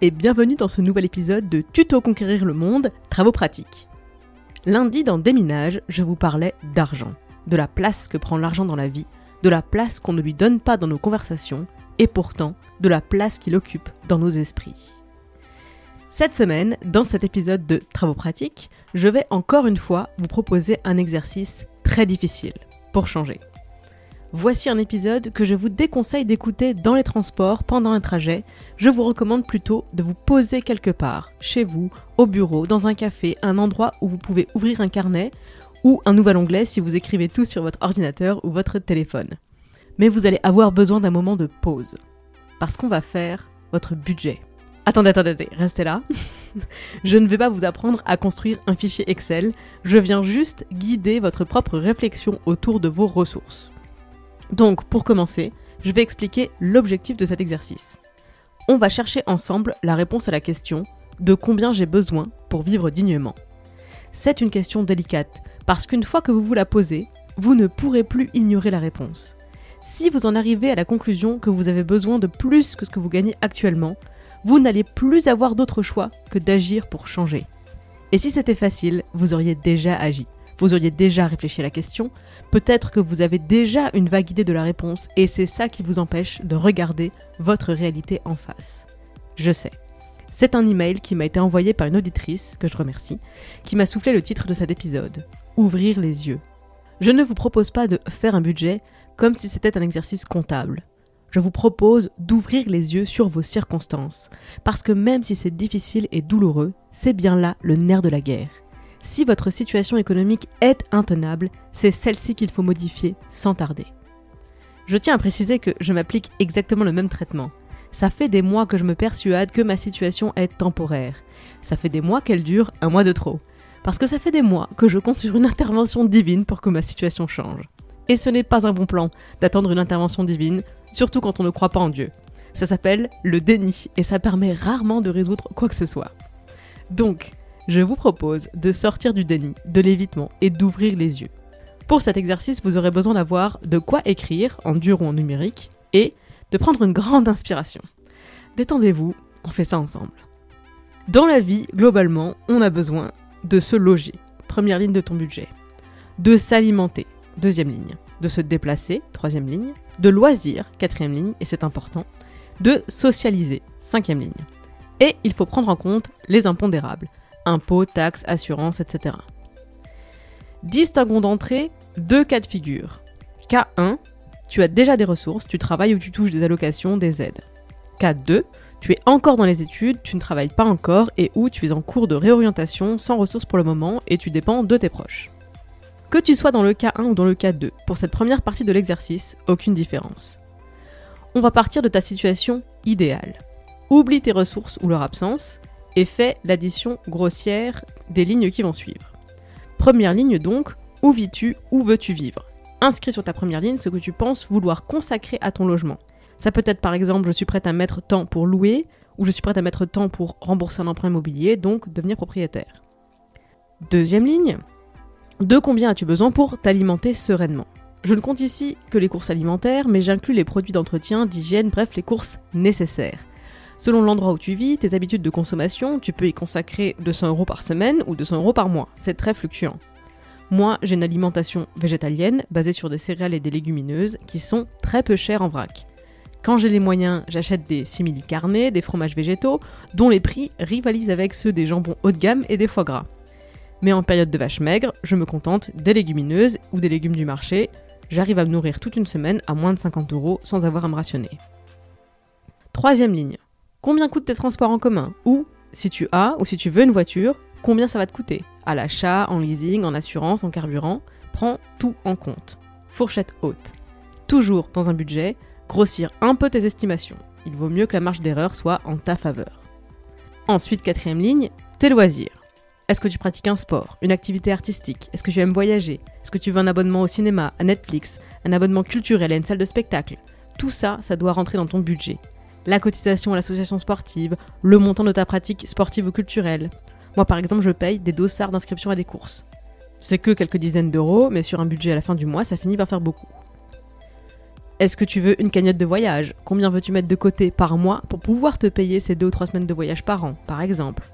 Et bienvenue dans ce nouvel épisode de Tuto Conquérir le Monde, Travaux pratiques. Lundi dans Déminage, je vous parlais d'argent, de la place que prend l'argent dans la vie, de la place qu'on ne lui donne pas dans nos conversations, et pourtant de la place qu'il occupe dans nos esprits. Cette semaine, dans cet épisode de Travaux pratiques, je vais encore une fois vous proposer un exercice très difficile pour changer. Voici un épisode que je vous déconseille d'écouter dans les transports pendant un trajet. Je vous recommande plutôt de vous poser quelque part, chez vous, au bureau, dans un café, un endroit où vous pouvez ouvrir un carnet ou un nouvel onglet si vous écrivez tout sur votre ordinateur ou votre téléphone. Mais vous allez avoir besoin d'un moment de pause. Parce qu'on va faire votre budget. Attendez, attendez, attendez, restez là. je ne vais pas vous apprendre à construire un fichier Excel, je viens juste guider votre propre réflexion autour de vos ressources. Donc, pour commencer, je vais expliquer l'objectif de cet exercice. On va chercher ensemble la réponse à la question de combien j'ai besoin pour vivre dignement. C'est une question délicate, parce qu'une fois que vous vous la posez, vous ne pourrez plus ignorer la réponse. Si vous en arrivez à la conclusion que vous avez besoin de plus que ce que vous gagnez actuellement, vous n'allez plus avoir d'autre choix que d'agir pour changer. Et si c'était facile, vous auriez déjà agi vous auriez déjà réfléchi à la question, peut-être que vous avez déjà une vague idée de la réponse et c'est ça qui vous empêche de regarder votre réalité en face. Je sais. C'est un email qui m'a été envoyé par une auditrice, que je remercie, qui m'a soufflé le titre de cet épisode Ouvrir les yeux. Je ne vous propose pas de faire un budget comme si c'était un exercice comptable. Je vous propose d'ouvrir les yeux sur vos circonstances, parce que même si c'est difficile et douloureux, c'est bien là le nerf de la guerre. Si votre situation économique est intenable, c'est celle-ci qu'il faut modifier sans tarder. Je tiens à préciser que je m'applique exactement le même traitement. Ça fait des mois que je me persuade que ma situation est temporaire. Ça fait des mois qu'elle dure un mois de trop. Parce que ça fait des mois que je compte sur une intervention divine pour que ma situation change. Et ce n'est pas un bon plan d'attendre une intervention divine, surtout quand on ne croit pas en Dieu. Ça s'appelle le déni et ça permet rarement de résoudre quoi que ce soit. Donc, je vous propose de sortir du déni, de l'évitement et d'ouvrir les yeux. Pour cet exercice, vous aurez besoin d'avoir de quoi écrire, en dur ou en numérique, et de prendre une grande inspiration. Détendez-vous, on fait ça ensemble. Dans la vie, globalement, on a besoin de se loger, première ligne de ton budget, de s'alimenter, deuxième ligne, de se déplacer, troisième ligne, de loisirs, quatrième ligne, et c'est important, de socialiser, cinquième ligne. Et il faut prendre en compte les impondérables, impôts, taxes, assurances, etc. Distinguons d'entrée deux cas de figure. Cas 1, tu as déjà des ressources, tu travailles ou tu touches des allocations, des aides. Cas 2, tu es encore dans les études, tu ne travailles pas encore et où tu es en cours de réorientation sans ressources pour le moment et tu dépends de tes proches. Que tu sois dans le cas 1 ou dans le cas 2, pour cette première partie de l'exercice, aucune différence. On va partir de ta situation idéale. Oublie tes ressources ou leur absence et fais l'addition grossière des lignes qui vont suivre. Première ligne donc, où vis-tu, où veux-tu vivre? Inscris sur ta première ligne ce que tu penses vouloir consacrer à ton logement. Ça peut être par exemple je suis prête à mettre temps pour louer, ou je suis prête à mettre temps pour rembourser un emprunt immobilier, donc devenir propriétaire. Deuxième ligne, de combien as-tu besoin pour t'alimenter sereinement? Je ne compte ici que les courses alimentaires, mais j'inclus les produits d'entretien, d'hygiène, bref les courses nécessaires. Selon l'endroit où tu vis, tes habitudes de consommation, tu peux y consacrer 200 euros par semaine ou 200 euros par mois. C'est très fluctuant. Moi, j'ai une alimentation végétalienne basée sur des céréales et des légumineuses qui sont très peu chères en vrac. Quand j'ai les moyens, j'achète des simili carnés, des fromages végétaux, dont les prix rivalisent avec ceux des jambons haut de gamme et des foie gras. Mais en période de vache maigre, je me contente des légumineuses ou des légumes du marché. J'arrive à me nourrir toute une semaine à moins de 50 euros sans avoir à me rationner. Troisième ligne, Combien coûtent tes transports en commun Ou, si tu as ou si tu veux une voiture, combien ça va te coûter. À l'achat, en leasing, en assurance, en carburant. Prends tout en compte. Fourchette haute. Toujours dans un budget, grossir un peu tes estimations. Il vaut mieux que la marge d'erreur soit en ta faveur. Ensuite, quatrième ligne, tes loisirs. Est-ce que tu pratiques un sport, une activité artistique Est-ce que tu aimes voyager Est-ce que tu veux un abonnement au cinéma, à Netflix, un abonnement culturel à une salle de spectacle? Tout ça, ça doit rentrer dans ton budget. La cotisation à l'association sportive, le montant de ta pratique sportive ou culturelle. Moi par exemple, je paye des dossards d'inscription à des courses. C'est que quelques dizaines d'euros, mais sur un budget à la fin du mois, ça finit par faire beaucoup. Est-ce que tu veux une cagnotte de voyage? Combien veux-tu mettre de côté par mois pour pouvoir te payer ces deux ou trois semaines de voyage par an, par exemple?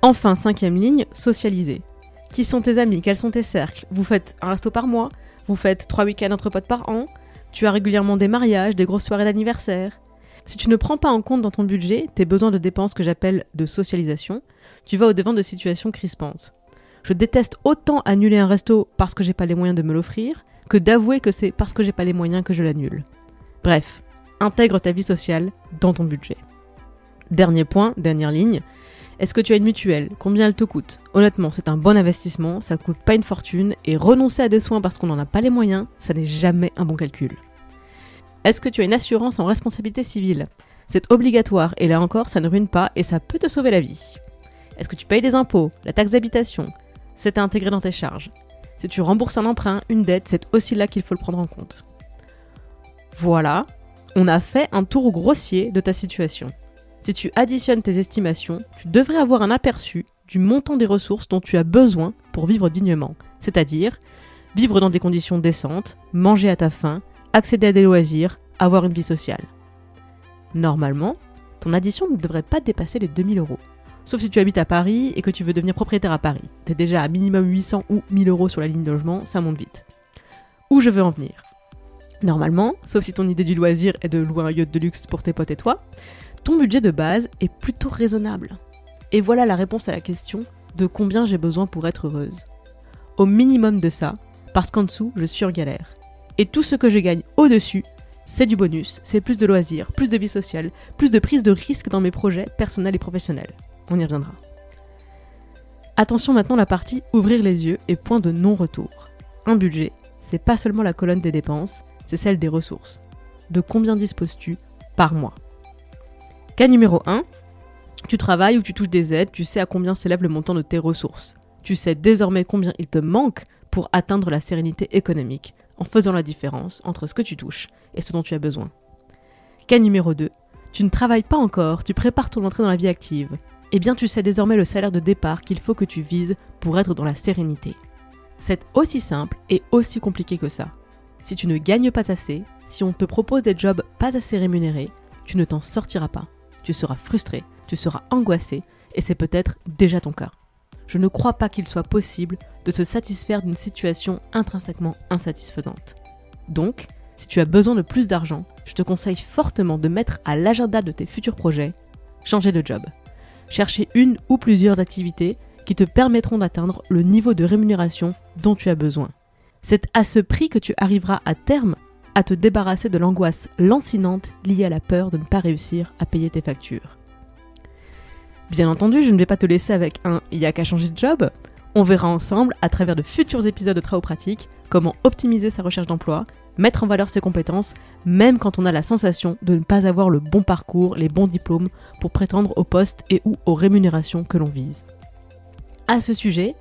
Enfin, cinquième ligne, socialiser. Qui sont tes amis? Quels sont tes cercles? Vous faites un resto par mois? Vous faites trois week-ends entre potes par an? Tu as régulièrement des mariages, des grosses soirées d'anniversaire? Si tu ne prends pas en compte dans ton budget tes besoins de dépenses que j'appelle de socialisation, tu vas au-devant de situations crispantes. Je déteste autant annuler un resto parce que j'ai pas les moyens de me l'offrir que d'avouer que c'est parce que j'ai pas les moyens que je l'annule. Bref, intègre ta vie sociale dans ton budget. Dernier point, dernière ligne. Est-ce que tu as une mutuelle? Combien elle te coûte? Honnêtement, c'est un bon investissement, ça coûte pas une fortune, et renoncer à des soins parce qu'on n'en a pas les moyens, ça n'est jamais un bon calcul. Est-ce que tu as une assurance en responsabilité civile? C'est obligatoire, et là encore, ça ne ruine pas, et ça peut te sauver la vie. Est-ce que tu payes des impôts, la taxe d'habitation? C'est à intégrer dans tes charges. Si tu rembourses un emprunt, une dette, c'est aussi là qu'il faut le prendre en compte. Voilà, on a fait un tour grossier de ta situation. Si tu additionnes tes estimations, tu devrais avoir un aperçu du montant des ressources dont tu as besoin pour vivre dignement, c'est-à-dire vivre dans des conditions décentes, manger à ta faim, accéder à des loisirs, avoir une vie sociale. Normalement, ton addition ne devrait pas dépasser les 2000 euros. Sauf si tu habites à Paris et que tu veux devenir propriétaire à Paris. T'es déjà à minimum 800 ou 1000 euros sur la ligne de logement, ça monte vite. Où je veux en venir? Normalement, sauf si ton idée du loisir est de louer un yacht de luxe pour tes potes et toi, ton budget de base est plutôt raisonnable. Et voilà la réponse à la question de combien j'ai besoin pour être heureuse. Au minimum de ça, parce qu'en dessous, je suis en galère. Et tout ce que je gagne au-dessus, c'est du bonus, c'est plus de loisirs, plus de vie sociale, plus de prise de risque dans mes projets personnels et professionnels. On y reviendra. Attention maintenant la partie ouvrir les yeux et point de non-retour. Un budget, c'est pas seulement la colonne des dépenses, c'est celle des ressources. De combien disposes-tu par mois? Cas numéro 1, tu travailles ou tu touches des aides, tu sais à combien s'élève le montant de tes ressources. Tu sais désormais combien il te manque pour atteindre la sérénité économique, en faisant la différence entre ce que tu touches et ce dont tu as besoin. Cas numéro 2, tu ne travailles pas encore, tu prépares ton entrée dans la vie active eh bien tu sais désormais le salaire de départ qu'il faut que tu vises pour être dans la sérénité. C'est aussi simple et aussi compliqué que ça. Si tu ne gagnes pas assez, si on te propose des jobs pas assez rémunérés, tu ne t'en sortiras pas. Tu seras frustré, tu seras angoissé, et c'est peut-être déjà ton cas. Je ne crois pas qu'il soit possible de se satisfaire d'une situation intrinsèquement insatisfaisante. Donc, si tu as besoin de plus d'argent, je te conseille fortement de mettre à l'agenda de tes futurs projets changer de job chercher une ou plusieurs activités qui te permettront d'atteindre le niveau de rémunération dont tu as besoin. C'est à ce prix que tu arriveras à terme à te débarrasser de l'angoisse lancinante liée à la peur de ne pas réussir à payer tes factures. Bien entendu, je ne vais pas te laisser avec un il y a qu'à changer de job. On verra ensemble, à travers de futurs épisodes de Travaux pratiques, comment optimiser sa recherche d'emploi, mettre en valeur ses compétences, même quand on a la sensation de ne pas avoir le bon parcours, les bons diplômes pour prétendre au poste et ou aux rémunérations que l'on vise. À ce sujet,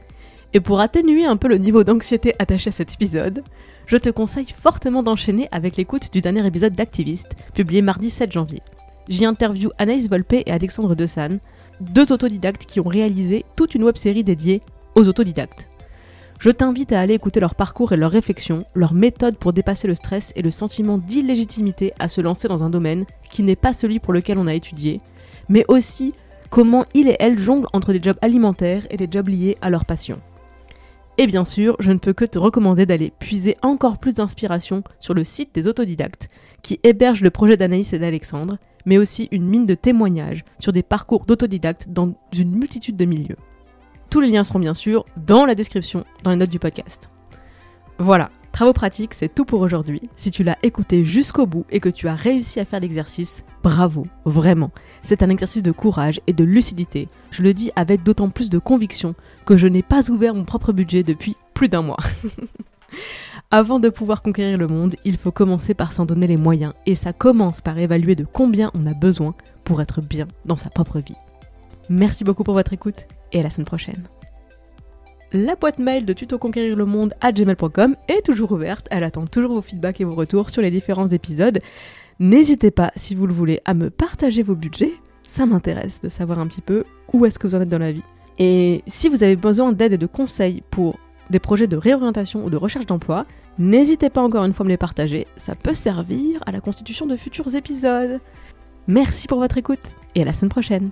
et pour atténuer un peu le niveau d'anxiété attaché à cet épisode, je te conseille fortement d'enchaîner avec l'écoute du dernier épisode d'Activiste, publié mardi 7 janvier. J'y interview Anaïs Volpe et Alexandre Desan, deux autodidactes qui ont réalisé toute une web série dédiée aux autodidactes. Je t'invite à aller écouter leur parcours et leurs réflexions, leurs méthodes pour dépasser le stress et le sentiment d'illégitimité à se lancer dans un domaine qui n'est pas celui pour lequel on a étudié, mais aussi comment ils et elles jonglent entre des jobs alimentaires et des jobs liés à leur passion. Et bien sûr, je ne peux que te recommander d'aller puiser encore plus d'inspiration sur le site des autodidactes, qui héberge le projet d'Anaïs et d'Alexandre, mais aussi une mine de témoignages sur des parcours d'autodidactes dans une multitude de milieux. Tous les liens seront bien sûr dans la description, dans les notes du podcast. Voilà, Travaux pratiques, c'est tout pour aujourd'hui. Si tu l'as écouté jusqu'au bout et que tu as réussi à faire l'exercice, bravo, vraiment. C'est un exercice de courage et de lucidité. Je le dis avec d'autant plus de conviction que je n'ai pas ouvert mon propre budget depuis plus d'un mois. Avant de pouvoir conquérir le monde, il faut commencer par s'en donner les moyens, et ça commence par évaluer de combien on a besoin pour être bien dans sa propre vie. Merci beaucoup pour votre écoute, et à la semaine prochaine. La boîte mail de Tuto Conquérir le Monde à gmail.com est toujours ouverte. Elle attend toujours vos feedbacks et vos retours sur les différents épisodes. N'hésitez pas, si vous le voulez, à me partager vos budgets. Ça m'intéresse de savoir un petit peu où est-ce que vous en êtes dans la vie. Et si vous avez besoin d'aide et de conseils pour des projets de réorientation ou de recherche d'emploi, n'hésitez pas encore une fois à me les partager. Ça peut servir à la constitution de futurs épisodes. Merci pour votre écoute et à la semaine prochaine.